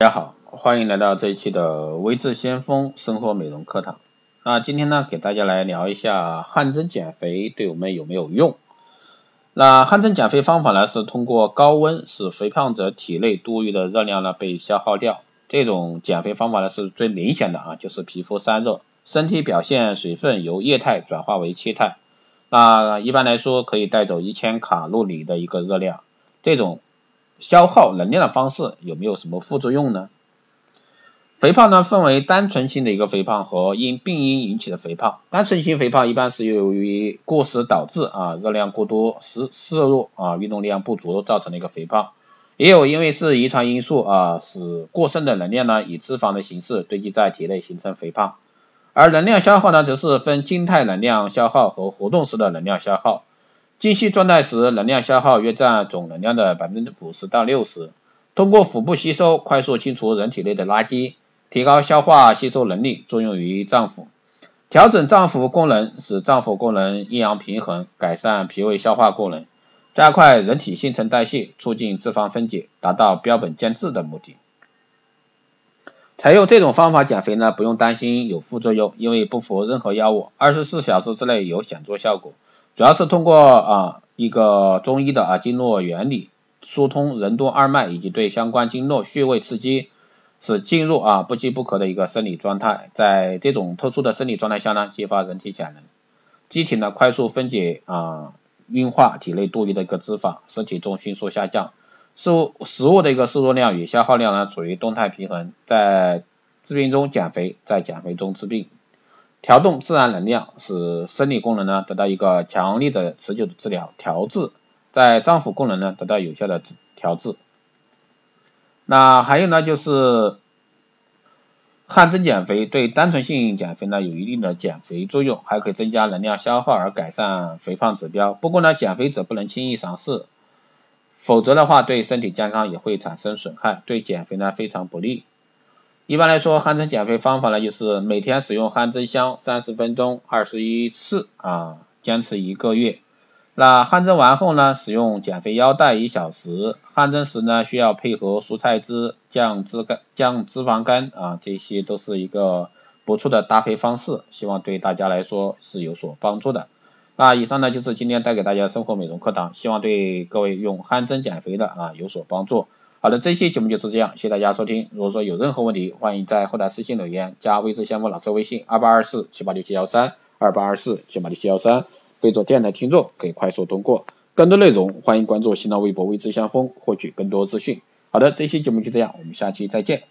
大家好，欢迎来到这一期的微智先锋生活美容课堂。那今天呢，给大家来聊一下汗蒸减肥对我们有没有用？那汗蒸减肥方法呢，是通过高温使肥胖者体内多余的热量呢被消耗掉。这种减肥方法呢是最明显的啊，就是皮肤散热，身体表现水分由液态转化为气态。那一般来说可以带走一千卡路里的一个热量。这种消耗能量的方式有没有什么副作用呢？肥胖呢分为单纯性的一个肥胖和因病因引起的肥胖。单纯性肥胖一般是由于过食导致啊热量过多、食摄入啊运动量不足造成的一个肥胖，也有因为是遗传因素啊使过剩的能量呢以脂肪的形式堆积在体内形成肥胖。而能量消耗呢则是分静态能量消耗和活动时的能量消耗。静息状态时，能量消耗约占总能量的百分之五十到六十。通过腹部吸收，快速清除人体内的垃圾，提高消化吸收能力，作用于脏腑，调整脏腑功能，使脏腑功能阴阳平衡，改善脾胃消化功能，加快人体新陈代谢，促进脂肪分解，达到标本兼治的目的。采用这种方法减肥呢，不用担心有副作用，因为不服任何药物，二十四小时之内有显著效果。主要是通过啊一个中医的啊经络原理疏通任督二脉以及对相关经络穴位刺激，使进入啊不饥不渴的一个生理状态。在这种特殊的生理状态下呢，激发人体潜能，机体呢快速分解啊运化体内多余的一个脂肪，使体重迅速下降。食物食物的一个摄入量与消耗量呢处于动态平衡，在治病中减肥，在减肥中治病。调动自然能量，使生理功能呢得到一个强力的持久的治疗调治，在脏腑功能呢得到有效的调治。那还有呢就是汗蒸减肥对单纯性减肥呢有一定的减肥作用，还可以增加能量消耗而改善肥胖指标。不过呢减肥者不能轻易尝试，否则的话对身体健康也会产生损害，对减肥呢非常不利。一般来说，汗蒸减肥方法呢，就是每天使用汗蒸箱三十分钟，二十一次啊，坚持一个月。那汗蒸完后呢，使用减肥腰带一小时。汗蒸时呢，需要配合蔬菜汁、降脂肝、降脂肪肝啊，这些都是一个不错的搭配方式，希望对大家来说是有所帮助的。那以上呢就是今天带给大家生活美容课堂，希望对各位用汗蒸减肥的啊有所帮助。好的，这期节目就是这样，谢谢大家收听。如果说有任何问题，欢迎在后台私信留言，加微之相锋老师微信二八二四七八六七幺三二八二四七八六七幺三，备注电台听众可以快速通过。更多内容欢迎关注新浪微博微之相锋，获取更多资讯。好的，这期节目就这样，我们下期再见。